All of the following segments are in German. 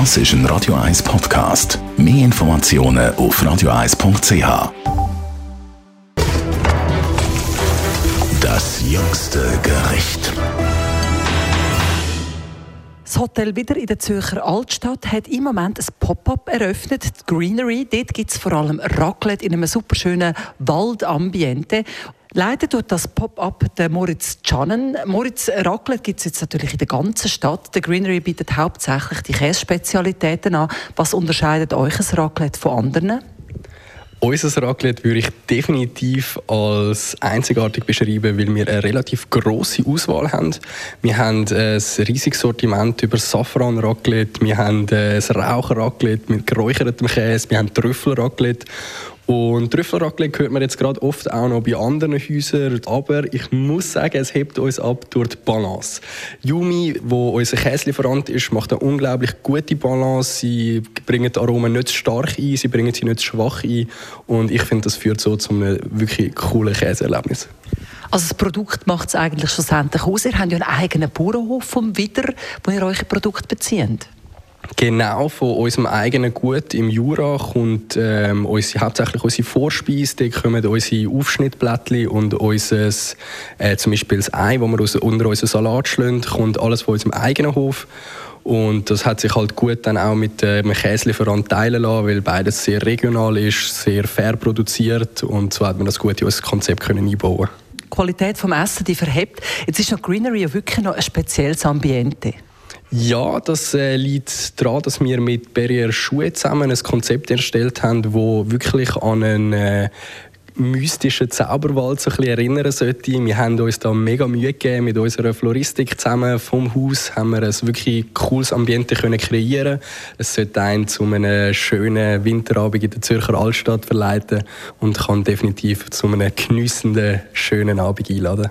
Das ist ein Radio 1 Podcast. Mehr Informationen auf radio1.ch. Das jüngste Gericht. Das Hotel wieder in der Zürcher Altstadt hat im Moment ein Pop-up eröffnet, die Greenery. Dort gibt es vor allem Raclette in einem superschönen Waldambiente. Leider tut das Pop-up der Moritz Channen. Moritz Raclette gibt es jetzt natürlich in der ganzen Stadt. Der Greenery bietet hauptsächlich die Käsespezialitäten an. Was unterscheidet euch ein Raclette von anderen? Unser Raclette würde ich definitiv als einzigartig beschreiben, weil wir eine relativ grosse Auswahl haben. Wir haben ein riesiges Sortiment über Safran-Raclette, wir haben ein Raucher-Raclette mit geräuchertem Käse, wir haben Trüffel-Raclette und Trüffelraclette hört man jetzt gerade oft auch noch bei anderen Häusern, aber ich muss sagen, es hebt uns ab durch die Balance. Yumi, wo unser Käselieferant ist, macht eine unglaublich gute Balance. Sie bringen die Aromen nicht stark ein, sie bringen sie nicht schwach ein und ich finde, das führt so zu einem wirklich coolen Käseerlebnis. Also das Produkt macht es eigentlich schlussendlich aus. Ihr habt ja einen eigenen Bauernhof vom Wider, wo ihr eure Produkte bezieht. Genau, von unserem eigenen Gut im Jura kommt ähm, unsere, hauptsächlich unsere Vorspeise, da kommen unsere Aufschnittblättchen und unser, äh, zum Beispiel das Ei, das wir aus, unter unseren Salat schlagen, kommt alles von unserem eigenen Hof. Und das hat sich halt gut dann auch mit äh, einem Käselieferant teilen lassen, weil beides sehr regional ist, sehr fair produziert und so hat man das gut in unser Konzept können einbauen Die Qualität des Essen die verhebt. Jetzt ist noch Greenery ja wirklich noch ein spezielles Ambiente. Ja, das äh, liegt daran, dass wir mit Berrier Schuhe zusammen ein Konzept erstellt haben, wo wirklich an einen äh, mystischen Zauberwald so ein bisschen erinnern sollte. Wir haben uns da mega Mühe gegeben mit unserer Floristik zusammen vom Haus haben wir ein wirklich cooles Ambiente können kreieren. Es sollte einen zu einem schönen Winterabend in der Zürcher Altstadt verleiten und kann definitiv zu einem geniessenden schönen Abend einladen.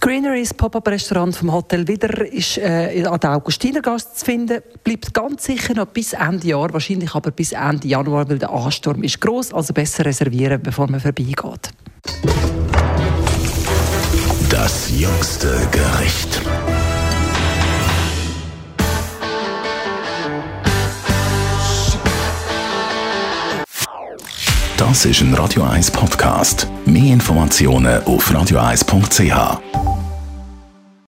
Greeneries Pop-Up-Restaurant vom Hotel Wieder ist äh, an der Augustinergasse zu finden. Bleibt ganz sicher noch bis Ende Jahr, wahrscheinlich aber bis Ende Januar, weil der Ansturm ist groß. Also besser reservieren, bevor man vorbeigeht. Das jüngste Gericht. Das ist ein Radio 1 Podcast. Mehr Informationen auf radio1.ch.